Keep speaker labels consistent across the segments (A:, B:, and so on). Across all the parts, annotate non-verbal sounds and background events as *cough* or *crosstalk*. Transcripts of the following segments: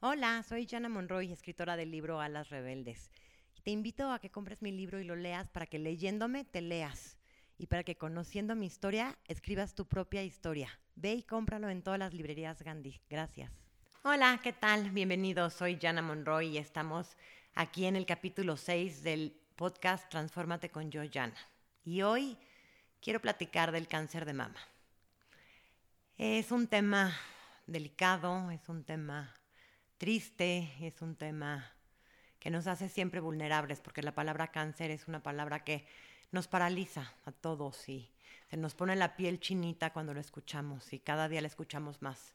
A: Hola, soy Jana Monroy, escritora del libro Alas Rebeldes. Te invito a que compres mi libro y lo leas para que leyéndome te leas y para que conociendo mi historia escribas tu propia historia. Ve y cómpralo en todas las librerías Gandhi. Gracias. Hola, ¿qué tal? Bienvenidos, soy Jana Monroy y estamos aquí en el capítulo 6 del podcast Transfórmate con yo, Jana. Y hoy quiero platicar del cáncer de mama. Es un tema delicado, es un tema triste, es un tema que nos hace siempre vulnerables, porque la palabra cáncer es una palabra que nos paraliza a todos y se nos pone la piel chinita cuando lo escuchamos y cada día la escuchamos más.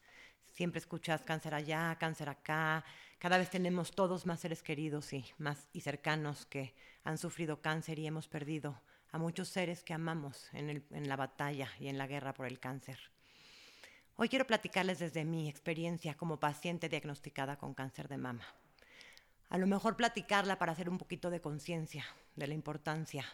A: Siempre escuchas cáncer allá, cáncer acá, cada vez tenemos todos más seres queridos y más y cercanos que han sufrido cáncer y hemos perdido a muchos seres que amamos en, en la batalla y en la guerra por el cáncer. Hoy quiero platicarles desde mi experiencia como paciente diagnosticada con cáncer de mama. A lo mejor platicarla para hacer un poquito de conciencia de la importancia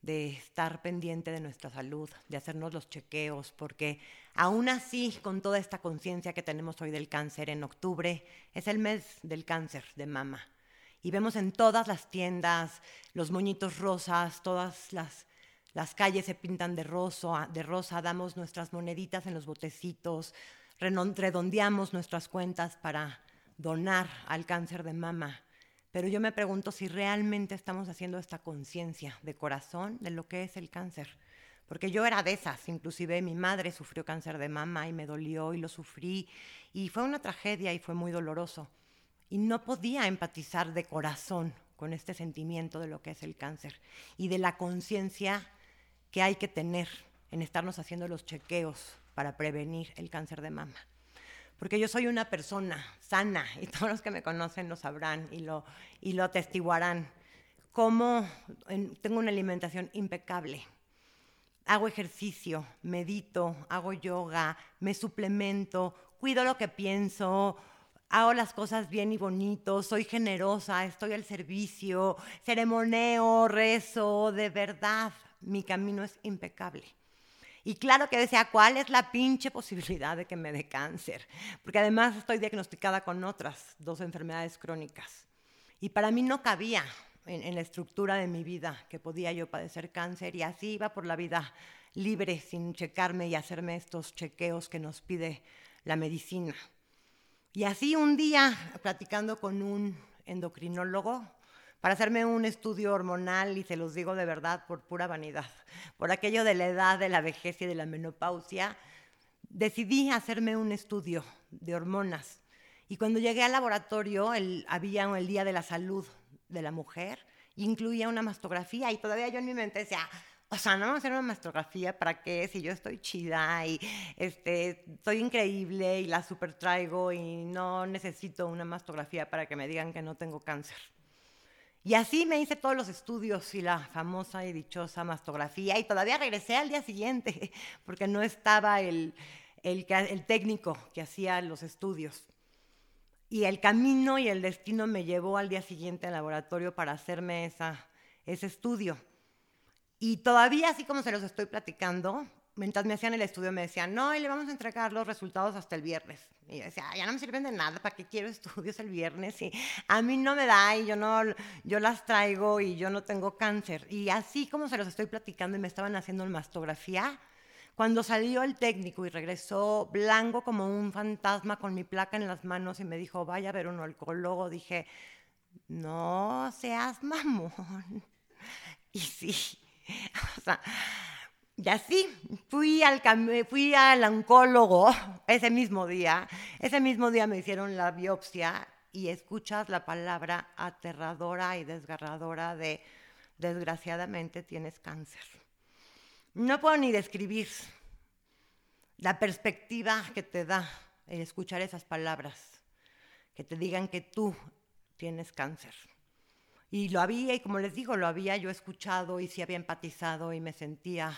A: de estar pendiente de nuestra salud, de hacernos los chequeos, porque aún así, con toda esta conciencia que tenemos hoy del cáncer, en octubre es el mes del cáncer de mama. Y vemos en todas las tiendas los moñitos rosas, todas las las calles se pintan de, rosa, de rosa, damos nuestras moneditas en los botecitos, redondeamos nuestras cuentas para donar al cáncer de mama. Pero yo me pregunto si realmente estamos haciendo esta conciencia de corazón de lo que es el cáncer. Porque yo era de esas, inclusive mi madre sufrió cáncer de mama y me dolió y lo sufrí y fue una tragedia y fue muy doloroso. Y no podía empatizar de corazón con este sentimiento de lo que es el cáncer y de la conciencia que hay que tener en estarnos haciendo los chequeos para prevenir el cáncer de mama. Porque yo soy una persona sana *laughs* y todos los que me conocen lo sabrán y lo, y lo atestiguarán. Como tengo una alimentación impecable. Hago ejercicio, medito, hago yoga, me suplemento, cuido lo que pienso, hago las cosas bien y bonito, soy generosa, estoy al servicio, ceremoneo, rezo, de verdad mi camino es impecable. Y claro que decía, ¿cuál es la pinche posibilidad de que me dé cáncer? Porque además estoy diagnosticada con otras dos enfermedades crónicas. Y para mí no cabía en, la estructura de mi vida que podía yo padecer cáncer y así iba por la vida libre sin checarme y hacerme estos chequeos que nos pide la medicina. Y así un día, platicando con un endocrinólogo, para hacerme un estudio hormonal, y se los digo de verdad por pura vanidad, por aquello de la edad, de la vejez y de la menopausia, decidí hacerme un estudio de hormonas. Y cuando llegué al laboratorio, el, había el Día de la Salud de la Mujer, incluía una mastografía, y todavía yo en mi mente decía, o sea, no vamos a hacer una mastografía para qué si yo estoy chida y este, increíble y la super traigo y no necesito una mastografía para que me digan que no tengo cáncer. Y así me hice todos los estudios y la famosa y dichosa mastografía y todavía regresé al día siguiente *laughs* porque no estaba el, el, el técnico que hacía los estudios. Y el camino y el destino me llevó al día siguiente al laboratorio para hacerme esa, ese estudio. Y todavía, así como se los estoy platicando, mientras me hacían el estudio me decían, no, y le vamos a entregar los resultados hasta el viernes. Y yo decía, ya no me sirven de nada, ¿para qué quiero *laughs* estudios el viernes? Y a mí no me da y yo, no, yo las traigo y yo no tengo cáncer. Y así como se los estoy platicando y me estaban haciendo mastografía, cuando salió el técnico y regresó blanco como un fantasma con mi placa en las manos y me dijo, vaya a ver un oncólogo, dije, no seas mamón. *laughs* Y sí, *laughs* o sea, y así fui al, fui al oncólogo ese mismo día. Ese mismo día me hicieron la biopsia y escuchas la palabra aterradora y desgarradora de desgraciadamente tienes cáncer. No puedo ni describir la perspectiva que te da el escuchar esas palabras, que te digan que tú tienes cáncer. Y lo había, y como les digo, lo había yo escuchado y sí había empatizado y me sentía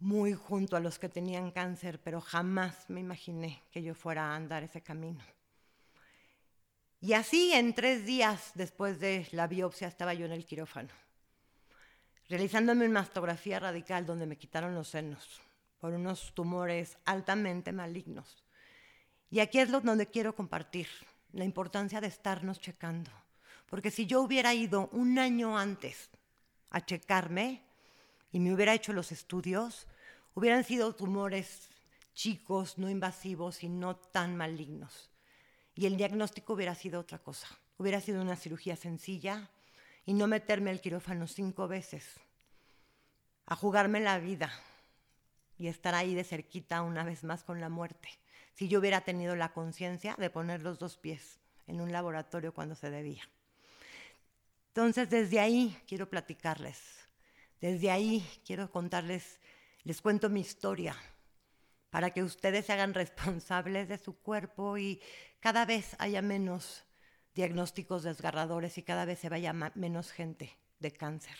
A: muy junto a los que tenían cáncer, pero jamás me imaginé que yo fuera a andar ese camino. Y así en tres días después de la biopsia estaba yo en el quirófano, realizándome una mastografía radical donde me quitaron los senos por unos tumores altamente malignos. Y aquí es donde quiero compartir la importancia de estarnos checando. Porque si yo hubiera ido un año antes a checarme y me hubiera hecho los estudios, hubieran sido tumores chicos, no invasivos y no tan malignos. Y el diagnóstico hubiera sido otra cosa. Hubiera sido una cirugía sencilla y no meterme al quirófano cinco veces, a jugarme la vida y estar ahí de cerquita una vez más con la muerte, si yo hubiera tenido la conciencia de poner los dos pies en un laboratorio cuando se debía. Entonces, desde ahí quiero platicarles, desde ahí quiero contarles, les cuento mi historia, para que ustedes se hagan *laughs* responsables de su cuerpo y cada vez haya menos diagnósticos desgarradores y cada vez se vaya menos gente de cáncer.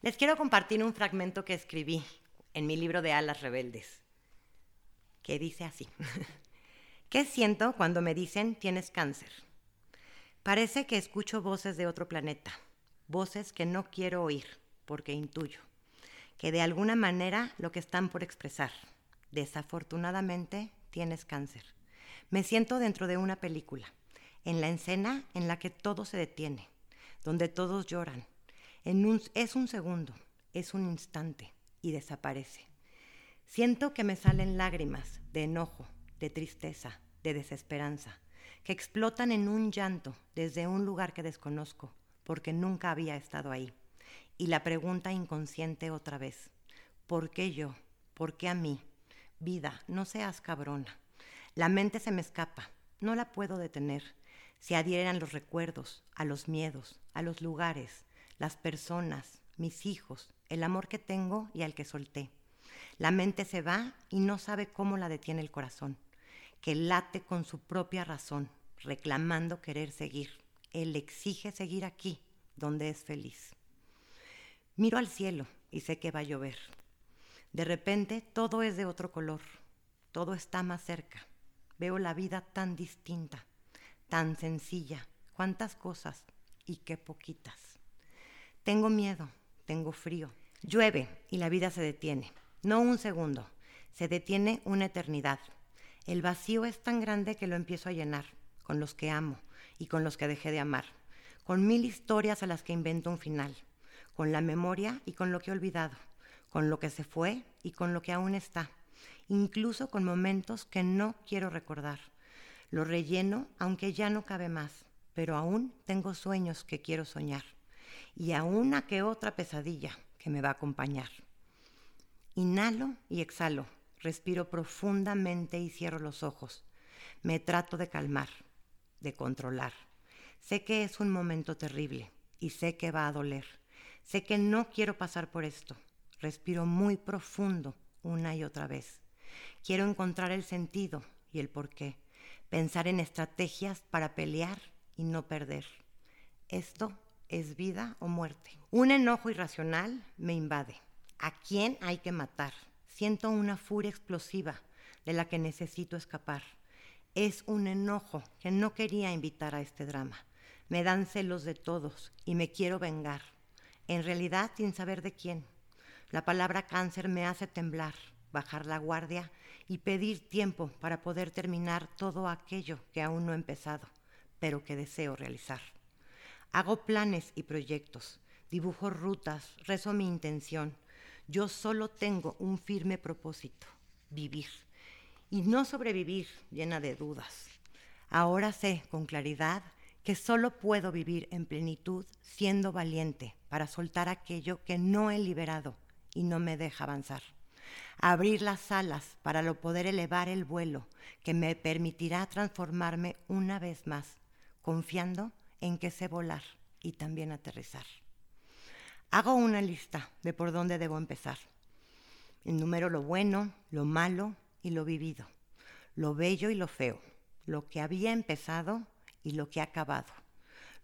A: Les quiero compartir un fragmento que escribí en mi libro de Alas Rebeldes, que dice así. *laughs* ¿Qué siento cuando me dicen tienes cáncer? Parece que escucho voces de otro planeta, voces que no quiero oír, porque intuyo, que de alguna manera lo que están por expresar, desafortunadamente tienes cáncer. Me siento dentro de una película, en la escena en la que todo se detiene, donde todos lloran. En un, es un segundo, es un instante, y desaparece. Siento que me salen lágrimas de enojo, de tristeza, de desesperanza, que explotan en un llanto desde un lugar que desconozco, porque nunca había estado ahí. Y la pregunta inconsciente otra vez, ¿por qué yo? ¿Por qué a mí? Vida, no seas cabrona. La mente se me escapa, no la puedo detener. Se adhieren los recuerdos, a los miedos, a los lugares, las personas, mis hijos, el amor que tengo y al que solté. La mente se va y no sabe cómo la detiene el corazón, que late con su propia razón, reclamando querer seguir. Él exige seguir aquí, donde es feliz. Miro al cielo y sé que va a llover. De repente todo es de otro color, todo está más cerca. Veo la vida tan distinta, tan sencilla, cuántas cosas y qué poquitas. Tengo miedo, tengo frío. Llueve y la vida se detiene. No un segundo, se detiene una eternidad. El vacío es tan grande que lo empiezo a llenar, con los que amo y con los que dejé de amar, con mil historias a las que invento un final, con la memoria y con lo que he olvidado, con lo que se fue y con lo que aún está, incluso con momentos que no quiero recordar. Lo relleno aunque ya no cabe más, pero aún tengo sueños que quiero soñar y a una que otra pesadilla que me va a acompañar. Inhalo y exhalo, respiro profundamente y cierro los ojos. Me trato de calmar, de controlar. Sé que es un momento terrible y sé que va a doler. Sé que no quiero pasar por esto. Respiro muy profundo una y otra vez. Quiero encontrar el sentido y el porqué. Pensar en estrategias para pelear y no perder. Esto es vida o muerte. Un enojo irracional me invade. ¿A quién hay que matar? Siento una furia explosiva de la que necesito escapar. Es un enojo que no quería invitar a este drama. Me dan celos de todos y me quiero vengar. En realidad sin saber de quién. La palabra cáncer me hace temblar, bajar la guardia y pedir tiempo para poder terminar todo aquello que aún no he empezado, pero que deseo realizar. Hago planes y proyectos, dibujo rutas, rezo mi intención. Yo solo tengo un firme propósito, vivir. Y no sobrevivir llena de dudas. Ahora sé con claridad que solo puedo vivir en plenitud siendo valiente para soltar aquello que no he liberado y no me deja avanzar. Abrir las alas para lo poder elevar el vuelo que me permitirá transformarme una vez más, confiando en que sé volar y también aterrizar. Hago una lista de por dónde debo empezar. Enumero lo bueno, lo malo y lo vivido, lo bello y lo feo, lo que había empezado y lo que ha acabado,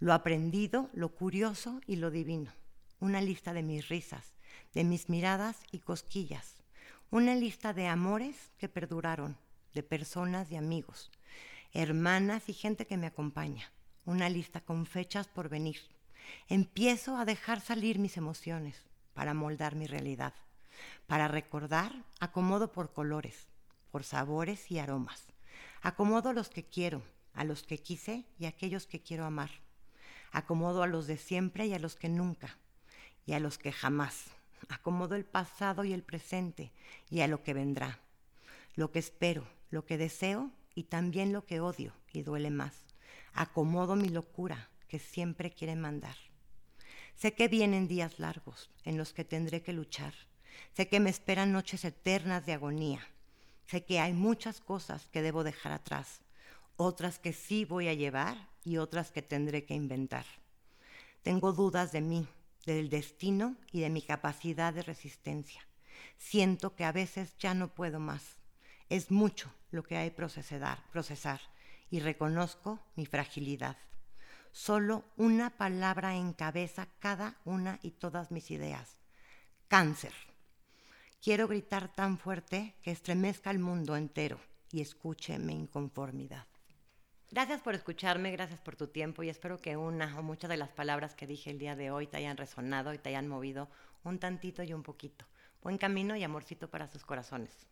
A: lo aprendido, lo curioso y lo divino. Una lista de mis risas, de mis miradas y cosquillas. Una lista de amores que perduraron, de personas y amigos, hermanas y gente que me acompaña una lista con fechas por venir. Empiezo a dejar salir mis emociones para moldar mi realidad. Para recordar, acomodo por colores, por sabores y aromas. Acomodo los que quiero, a los que quise y a aquellos que quiero amar. Acomodo a los de siempre y a los que nunca, y a los que jamás. Acomodo el pasado y el presente y a lo que vendrá. Lo que espero, lo que deseo y también lo que odio y duele más. Acomodo mi locura que siempre quiere mandar. Sé que vienen días largos en los que tendré que luchar. Sé que me esperan noches eternas de agonía. Sé que hay muchas cosas que debo dejar atrás, otras que sí voy a llevar y otras que tendré que inventar. Tengo dudas de mí, del destino y de mi capacidad de resistencia. Siento que a veces ya no puedo más. Es mucho lo que hay procesar, procesar y reconozco mi fragilidad. Solo una palabra encabeza cada una y todas mis ideas. Cáncer. Quiero gritar tan fuerte que estremezca el mundo entero y escuche mi inconformidad. Gracias por escucharme, gracias por tu tiempo y espero que una o muchas de las palabras que dije el día de hoy te hayan resonado y te hayan movido un tantito y un poquito. Buen camino y amorcito para sus corazones.